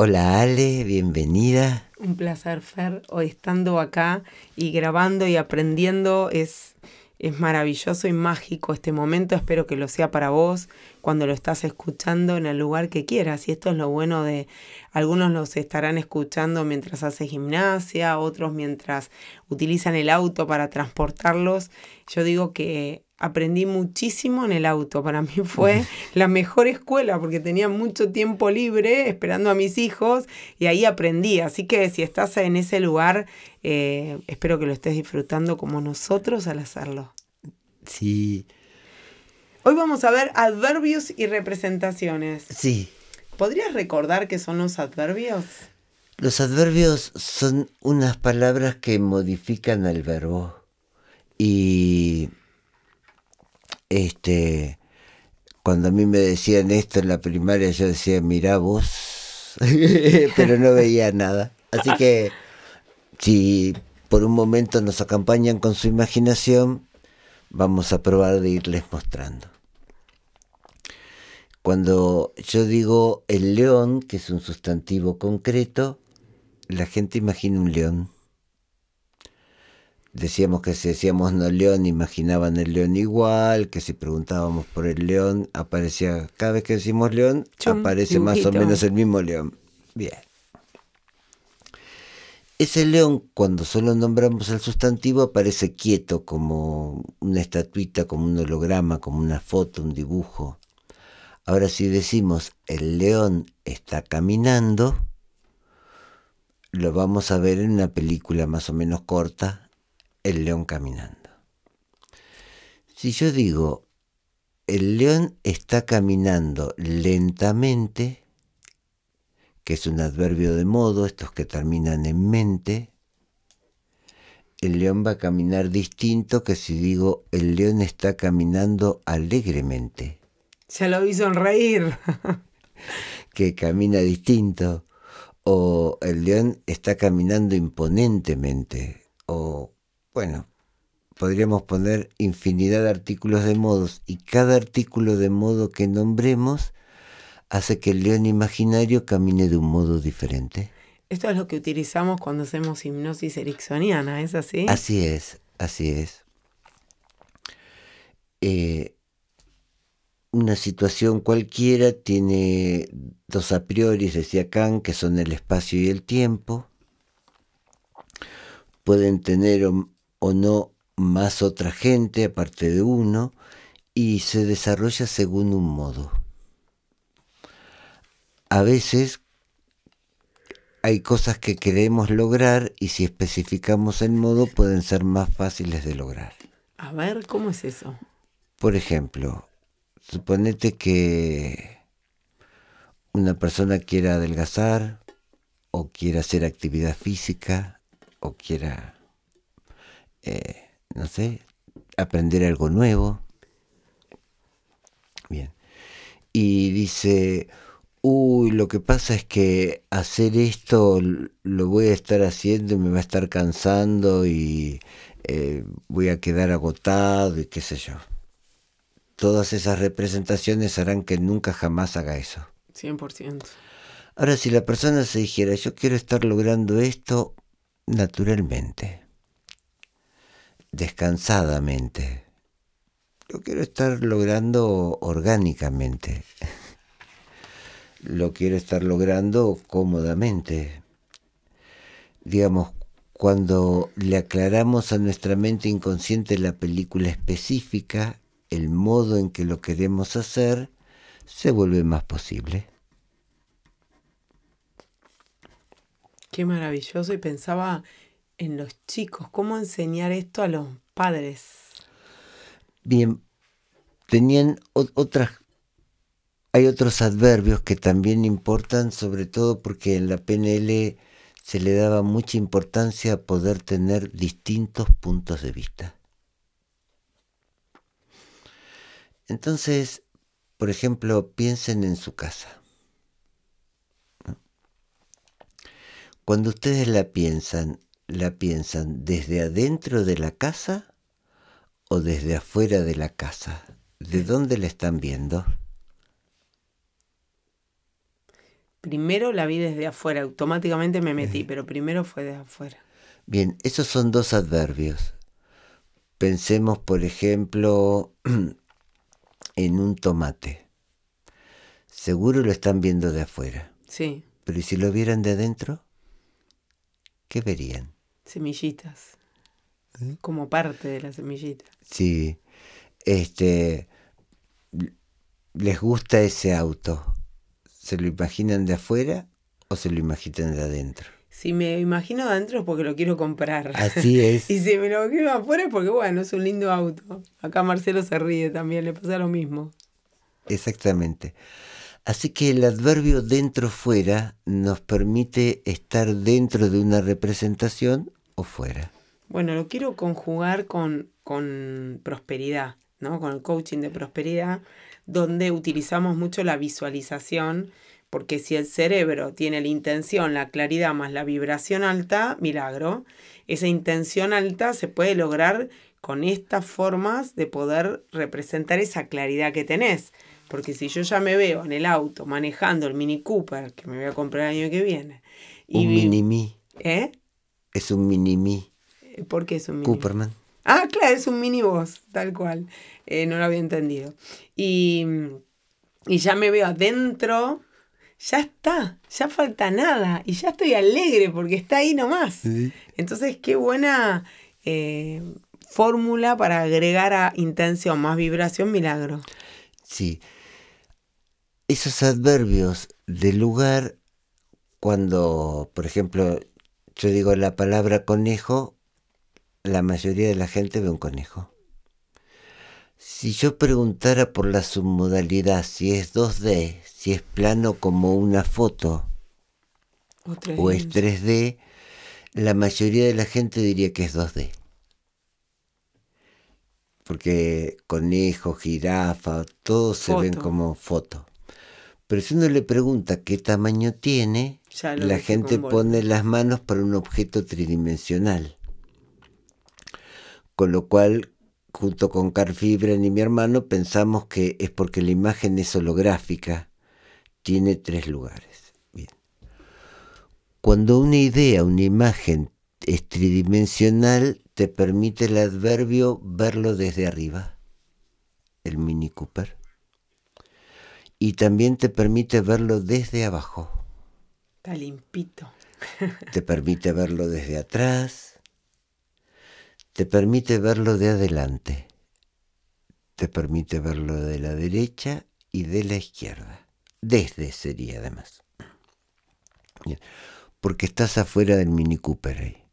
Hola Ale, bienvenida. Un placer, Fer, hoy estando acá y grabando y aprendiendo es, es maravilloso y mágico este momento. Espero que lo sea para vos cuando lo estás escuchando en el lugar que quieras. Y esto es lo bueno de algunos los estarán escuchando mientras hace gimnasia, otros mientras utilizan el auto para transportarlos. Yo digo que aprendí muchísimo en el auto. Para mí fue la mejor escuela porque tenía mucho tiempo libre esperando a mis hijos y ahí aprendí. Así que si estás en ese lugar, eh, espero que lo estés disfrutando como nosotros al hacerlo. Sí. Hoy vamos a ver adverbios y representaciones. Sí. ¿Podrías recordar qué son los adverbios? Los adverbios son unas palabras que modifican el verbo y este, cuando a mí me decían esto en la primaria, yo decía, mira vos, pero no veía nada. Así que si por un momento nos acompañan con su imaginación, vamos a probar de irles mostrando. Cuando yo digo el león, que es un sustantivo concreto, la gente imagina un león decíamos que si decíamos no león, imaginaban el león igual, que si preguntábamos por el león, aparecía, cada vez que decimos león, aparece más o menos el mismo león. Bien. Ese león, cuando solo nombramos el sustantivo, aparece quieto, como una estatuita, como un holograma, como una foto, un dibujo. Ahora si decimos el león está caminando, lo vamos a ver en una película más o menos corta, el león caminando. Si yo digo, el león está caminando lentamente, que es un adverbio de modo, estos que terminan en mente, el león va a caminar distinto que si digo, el león está caminando alegremente. Ya lo vi sonreír. que camina distinto. O el león está caminando imponentemente. Bueno, podríamos poner infinidad de artículos de modos y cada artículo de modo que nombremos hace que el león imaginario camine de un modo diferente. Esto es lo que utilizamos cuando hacemos hipnosis ericksoniana, ¿es así? Así es, así es. Eh, una situación cualquiera tiene dos a priori, decía Kant, que son el espacio y el tiempo. Pueden tener o no más otra gente aparte de uno y se desarrolla según un modo. A veces hay cosas que queremos lograr y si especificamos el modo pueden ser más fáciles de lograr. A ver, ¿cómo es eso? Por ejemplo, suponete que una persona quiera adelgazar o quiera hacer actividad física o quiera eh, no sé, aprender algo nuevo. Bien. Y dice, uy, lo que pasa es que hacer esto lo voy a estar haciendo y me va a estar cansando y eh, voy a quedar agotado y qué sé yo. Todas esas representaciones harán que nunca jamás haga eso. 100%. Ahora, si la persona se dijera, yo quiero estar logrando esto naturalmente, descansadamente. Lo quiero estar logrando orgánicamente. Lo quiero estar logrando cómodamente. Digamos, cuando le aclaramos a nuestra mente inconsciente la película específica, el modo en que lo queremos hacer, se vuelve más posible. Qué maravilloso y pensaba en los chicos? ¿Cómo enseñar esto a los padres? Bien, tenían otras, hay otros adverbios que también importan, sobre todo porque en la PNL se le daba mucha importancia a poder tener distintos puntos de vista. Entonces, por ejemplo, piensen en su casa. Cuando ustedes la piensan, ¿la piensan desde adentro de la casa o desde afuera de la casa? ¿De dónde la están viendo? Primero la vi desde afuera, automáticamente me metí, pero primero fue desde afuera. Bien, esos son dos adverbios. Pensemos, por ejemplo, en un tomate. Seguro lo están viendo de afuera. Sí. Pero ¿y si lo vieran de adentro? ¿Qué verían? Semillitas. ¿Eh? Como parte de la semillita. Sí. Este. Les gusta ese auto. ¿Se lo imaginan de afuera o se lo imaginan de adentro? Si me imagino de adentro es porque lo quiero comprar. Así es. y si me lo quiero afuera es porque, bueno, es un lindo auto. Acá Marcelo se ríe también, le pasa lo mismo. Exactamente. Así que el adverbio dentro-fuera nos permite estar dentro de una representación o fuera. Bueno, lo quiero conjugar con, con prosperidad, ¿no? Con el coaching de prosperidad, donde utilizamos mucho la visualización, porque si el cerebro tiene la intención, la claridad más la vibración alta, milagro, esa intención alta se puede lograr con estas formas de poder representar esa claridad que tenés. Porque si yo ya me veo en el auto manejando el Mini Cooper, que me voy a comprar el año que viene. Y un Mini-Me. ¿Eh? Es un Mini-Me. ¿Por qué es un Mini? Cooperman. Ah, claro, es un mini voz, tal cual. Eh, no lo había entendido. Y, y ya me veo adentro, ya está, ya falta nada. Y ya estoy alegre porque está ahí nomás. Entonces, qué buena eh, fórmula para agregar a intención más vibración, milagro. Sí. Esos adverbios de lugar, cuando, por ejemplo, yo digo la palabra conejo, la mayoría de la gente ve un conejo. Si yo preguntara por la submodalidad, si es 2D, si es plano como una foto o, es 3D, la mayoría de la gente diría que es 2D. Porque conejo, jirafa, todos se ven como foto. Pero si uno le pregunta qué tamaño tiene, la gente pone las manos para un objeto tridimensional. Con lo cual, junto con Carl Fibren y mi hermano, pensamos que es porque la imagen es holográfica, tiene tres lugares. Bien. Cuando una idea, una imagen es tridimensional, te permite el adverbio verlo desde arriba, el Mini Cooper. Y también te permite verlo desde abajo. Está limpito. te permite verlo desde atrás, te permite verlo de adelante, te permite verlo de la derecha y de la izquierda. Desde sería además. Porque estás afuera del Mini Cooper ahí.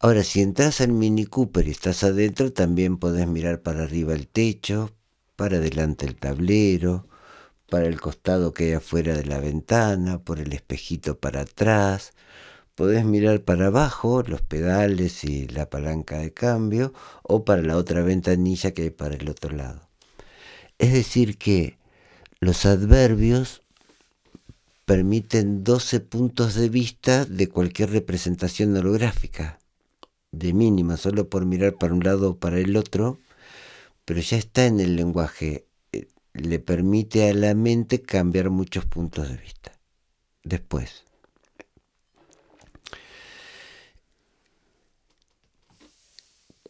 Ahora, si entras al Mini Cooper y estás adentro, también podés mirar para arriba el techo, para adelante el tablero, para el costado que hay afuera de la ventana, por el espejito para atrás, podés mirar para abajo los pedales y la palanca de cambio o para la otra ventanilla que hay para el otro lado. Es decir que los adverbios permiten 12 puntos de vista de cualquier representación holográfica, de mínima, solo por mirar para un lado o para el otro, pero ya está en el lenguaje, le permite a la mente cambiar muchos puntos de vista. Después,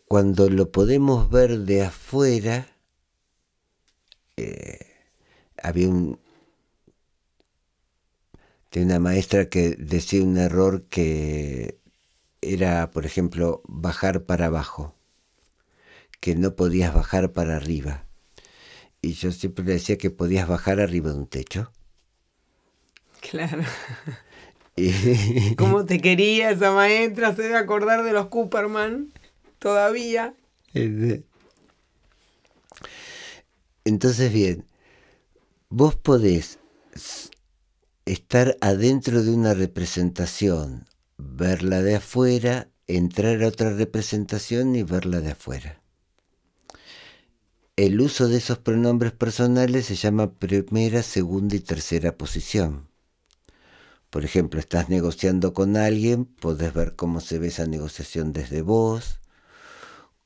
cuando lo podemos ver de afuera, eh, había un, una maestra que decía un error que era, por ejemplo, bajar para abajo, que no podías bajar para arriba. Y yo siempre le decía que podías bajar arriba de un techo. Claro. ¿Cómo te quería esa maestra? Se debe acordar de los Cooperman todavía. Entonces, bien, vos podés estar adentro de una representación, verla de afuera, entrar a otra representación y verla de afuera. El uso de esos pronombres personales se llama primera, segunda y tercera posición. Por ejemplo, estás negociando con alguien, podés ver cómo se ve esa negociación desde vos,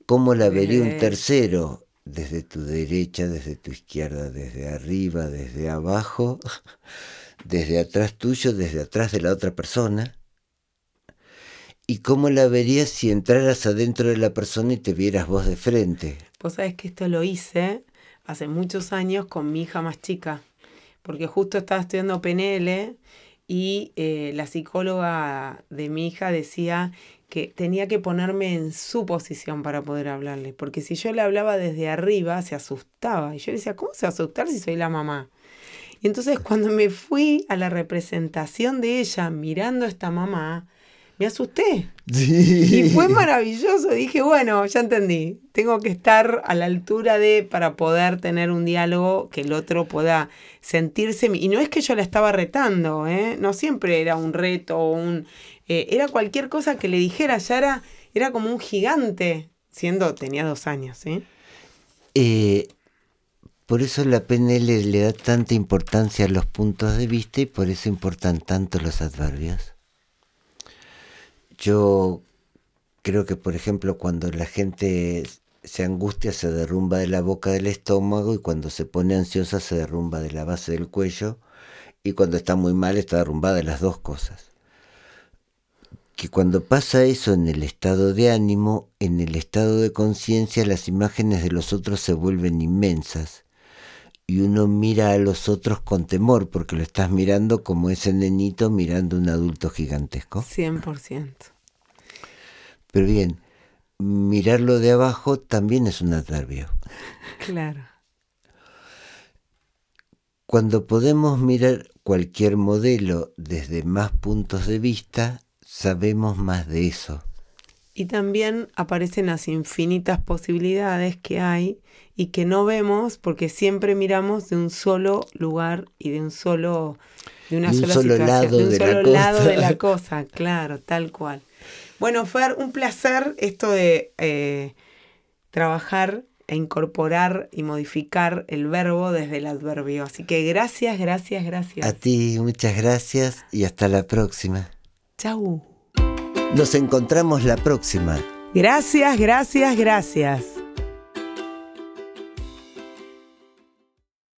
cómo la vería un tercero desde tu derecha, desde tu izquierda, desde arriba, desde abajo, desde atrás tuyo, desde atrás de la otra persona. ¿Y cómo la verías si entraras adentro de la persona y te vieras vos de frente? Vos sabés que esto lo hice hace muchos años con mi hija más chica, porque justo estaba estudiando PNL y eh, la psicóloga de mi hija decía que tenía que ponerme en su posición para poder hablarle, porque si yo le hablaba desde arriba se asustaba y yo decía, ¿cómo se va asustar si soy la mamá? Y entonces cuando me fui a la representación de ella mirando a esta mamá, me asusté. Y fue maravilloso. Dije, bueno, ya entendí. Tengo que estar a la altura de para poder tener un diálogo que el otro pueda sentirse. Y no es que yo la estaba retando, ¿eh? No siempre era un reto o un. Eh, era cualquier cosa que le dijera. Ya era, era como un gigante, siendo, tenía dos años, ¿eh? eh por eso la PNL le da tanta importancia a los puntos de vista y por eso importan tanto los adverbios. Yo creo que, por ejemplo, cuando la gente se angustia se derrumba de la boca del estómago y cuando se pone ansiosa se derrumba de la base del cuello y cuando está muy mal está derrumbada de las dos cosas. Que cuando pasa eso en el estado de ánimo, en el estado de conciencia, las imágenes de los otros se vuelven inmensas y uno mira a los otros con temor porque lo estás mirando como ese nenito mirando un adulto gigantesco. 100%. Pero bien, mirarlo de abajo también es un adverbio. Claro. Cuando podemos mirar cualquier modelo desde más puntos de vista, sabemos más de eso. Y también aparecen las infinitas posibilidades que hay y que no vemos porque siempre miramos de un solo lugar y de un solo de una sola solo situación, lado de un de solo la lado cosa. de la cosa, claro, tal cual. Bueno, Fer, un placer esto de eh, trabajar e incorporar y modificar el verbo desde el adverbio. Así que gracias, gracias, gracias. A ti muchas gracias y hasta la próxima. Chau. Nos encontramos la próxima. Gracias, gracias, gracias.